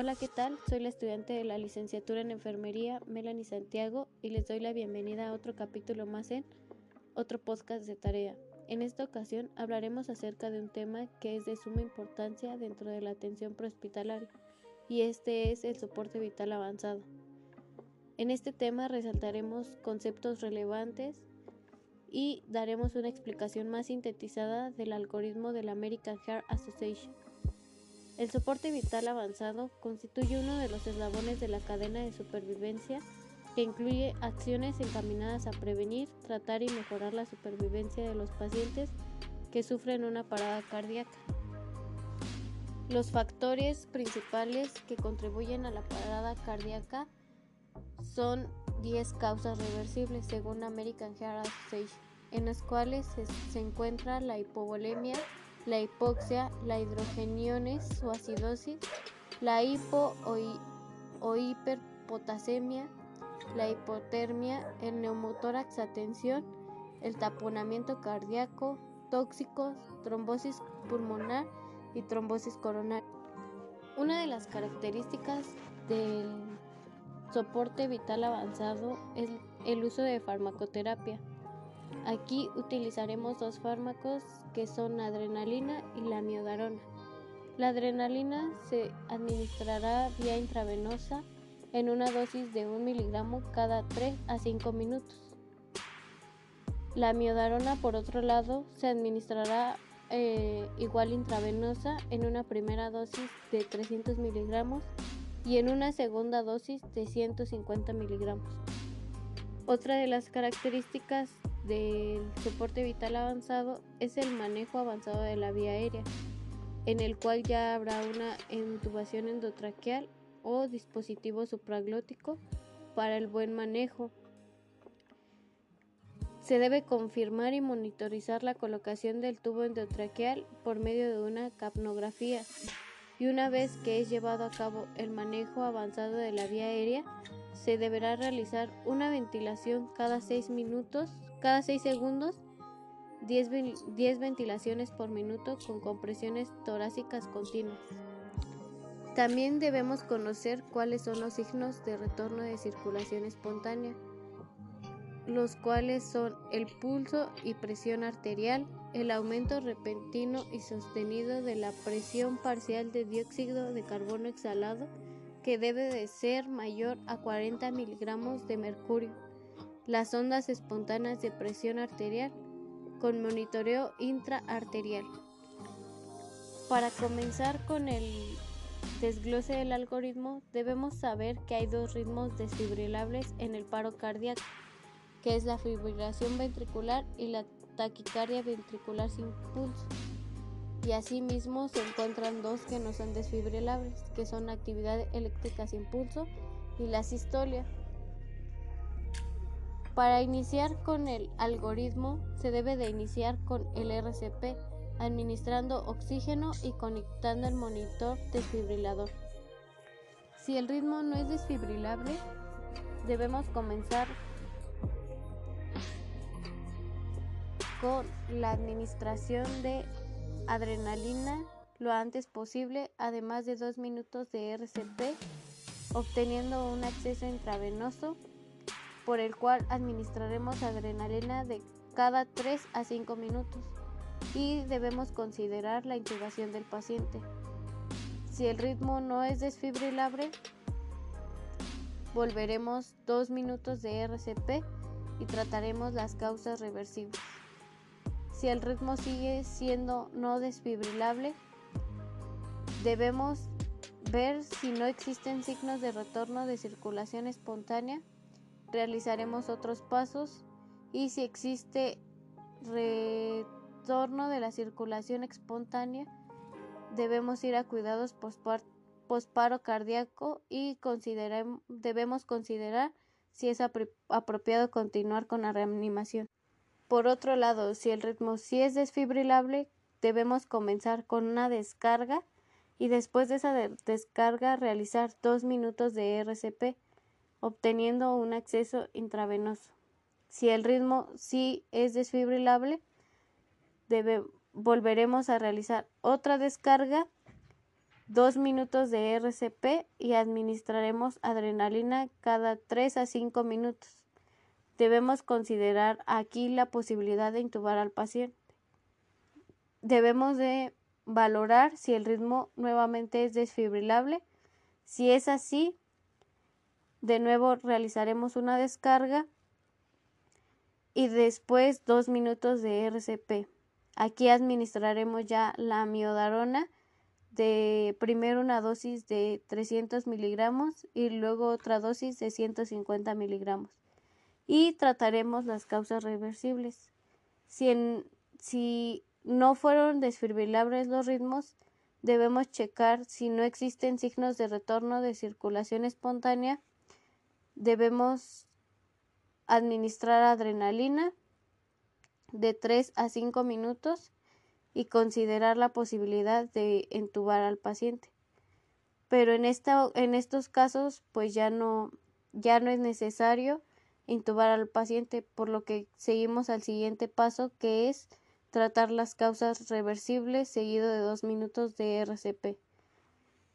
Hola, ¿qué tal? Soy la estudiante de la licenciatura en enfermería, Melanie Santiago, y les doy la bienvenida a otro capítulo más en otro podcast de tarea. En esta ocasión hablaremos acerca de un tema que es de suma importancia dentro de la atención prehospitalaria, y este es el soporte vital avanzado. En este tema resaltaremos conceptos relevantes y daremos una explicación más sintetizada del algoritmo de la American Heart Association. El soporte vital avanzado constituye uno de los eslabones de la cadena de supervivencia que incluye acciones encaminadas a prevenir, tratar y mejorar la supervivencia de los pacientes que sufren una parada cardíaca. Los factores principales que contribuyen a la parada cardíaca son 10 causas reversibles según American Heart Association, en las cuales se, encuentra la hipovolemia, la hipoxia, la hidrogeniones o acidosis, la hipo o, hiperpotasemia, la hipotermia, el neumotórax atención, el taponamiento cardíaco, tóxicos, trombosis pulmonar y trombosis coronaria. Una de las características del soporte vital avanzado es el uso de farmacoterapia. Aquí utilizaremos dos fármacos que son adrenalina y la miodarona. La adrenalina se administrará vía intravenosa en una dosis de 1 miligramo cada 3 a 5 minutos. La miodarona, por otro lado, se administrará eh, igual intravenosa en una primera dosis de 300 miligramos y en una segunda dosis de 150 miligramos. Otra de las características del soporte vital avanzado es el manejo avanzado de la vía aérea, en el cual ya habrá una intubación endotraqueal o dispositivo supraglótico para el buen manejo. Se debe confirmar y monitorizar la colocación del tubo endotraqueal por medio de una capnografía y una vez que es llevado a cabo el manejo avanzado de la vía aérea, se deberá realizar una ventilación cada 6 minutos cada 6 segundos, 10, 10 ventilaciones por minuto con compresiones torácicas continuas. También debemos conocer cuáles son los signos de retorno de circulación espontánea, los cuales son el pulso y presión arterial, el aumento repentino y sostenido de la presión parcial de dióxido de carbono exhalado, que debe de ser mayor a 40 miligramos de mercurio las ondas espontáneas de presión arterial con monitoreo intraarterial. Para comenzar con el desglose del algoritmo, debemos saber que hay dos ritmos desfibrilables en el paro cardíaco, que es la fibrilación ventricular y la taquicardia ventricular sin pulso. Y asimismo se encuentran dos que no son desfibrilables, que son actividad eléctrica sin pulso y la sistolia. Para iniciar con el algoritmo se debe de iniciar con el RCP, administrando oxígeno y conectando el monitor desfibrilador. Si el ritmo no es desfibrilable, debemos comenzar con la administración de adrenalina lo antes posible, además de dos minutos de RCP, obteniendo un acceso intravenoso por el cual administraremos adrenalina de cada 3 a 5 minutos y debemos considerar la intubación del paciente. Si el ritmo no es desfibrilable, volveremos 2 minutos de RCP y trataremos las causas reversibles. Si el ritmo sigue siendo no desfibrilable, debemos ver si no existen signos de retorno de circulación espontánea realizaremos otros pasos y si existe retorno de la circulación espontánea, debemos ir a cuidados posparo cardíaco y debemos considerar si es apropiado continuar con la reanimación. Por otro lado, si el ritmo sí es desfibrilable, debemos comenzar con una descarga y después de esa descarga realizar dos minutos de RCP obteniendo un acceso intravenoso. Si el ritmo sí es desfibrilable, volveremos a realizar otra descarga 2 minutos de RCP y administraremos adrenalina cada 3 a 5 minutos. Debemos considerar aquí la posibilidad de intubar al paciente. Debemos de valorar si el ritmo nuevamente es desfibrilable. Si es así, de nuevo realizaremos una descarga y después dos minutos de RCP. Aquí administraremos ya la miodarona de primero una dosis de 300 miligramos y luego otra dosis de 150 miligramos y trataremos las causas reversibles. Si, no fueron desfibrilables los ritmos, debemos checar si no existen signos de retorno de circulación espontánea. Debemos administrar adrenalina de 3 a 5 minutos y considerar la posibilidad de entubar al paciente. Pero en, estos casos, pues ya no es necesario intubar al paciente, por lo que seguimos al siguiente paso que es tratar las causas reversibles seguido de dos minutos de RCP.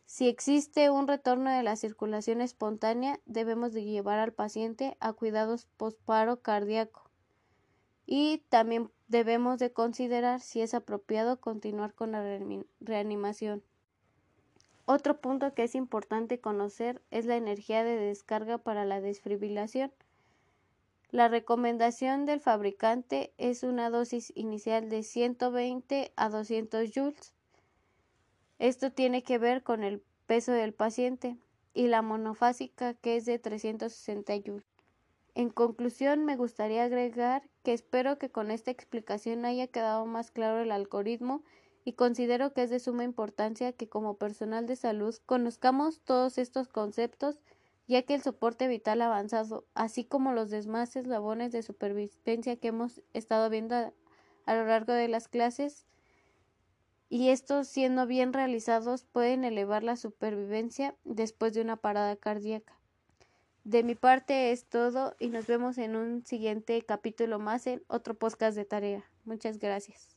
Si existe un retorno de la circulación espontánea, debemos de llevar al paciente a cuidados postparo cardíaco y también debemos de considerar si es apropiado continuar con la reanimación. Otro punto que es importante conocer es la energía de descarga para la desfibrilación. La recomendación del fabricante es una dosis inicial de 120 a 200 joules. Esto tiene que ver con el peso del paciente y la monofásica que es de 360 joules. En conclusión, me gustaría agregar que espero que con esta explicación haya quedado más claro el algoritmo y considero que es de suma importancia que como personal de salud conozcamos todos estos conceptos ya que el soporte vital avanzado, así como los demás eslabones de supervivencia que hemos estado viendo a, a, lo largo de las clases, y estos siendo bien realizados pueden elevar la supervivencia después de una parada cardíaca. De mi parte es todo y nos vemos en un siguiente capítulo más en otro podcast de tarea. Muchas gracias.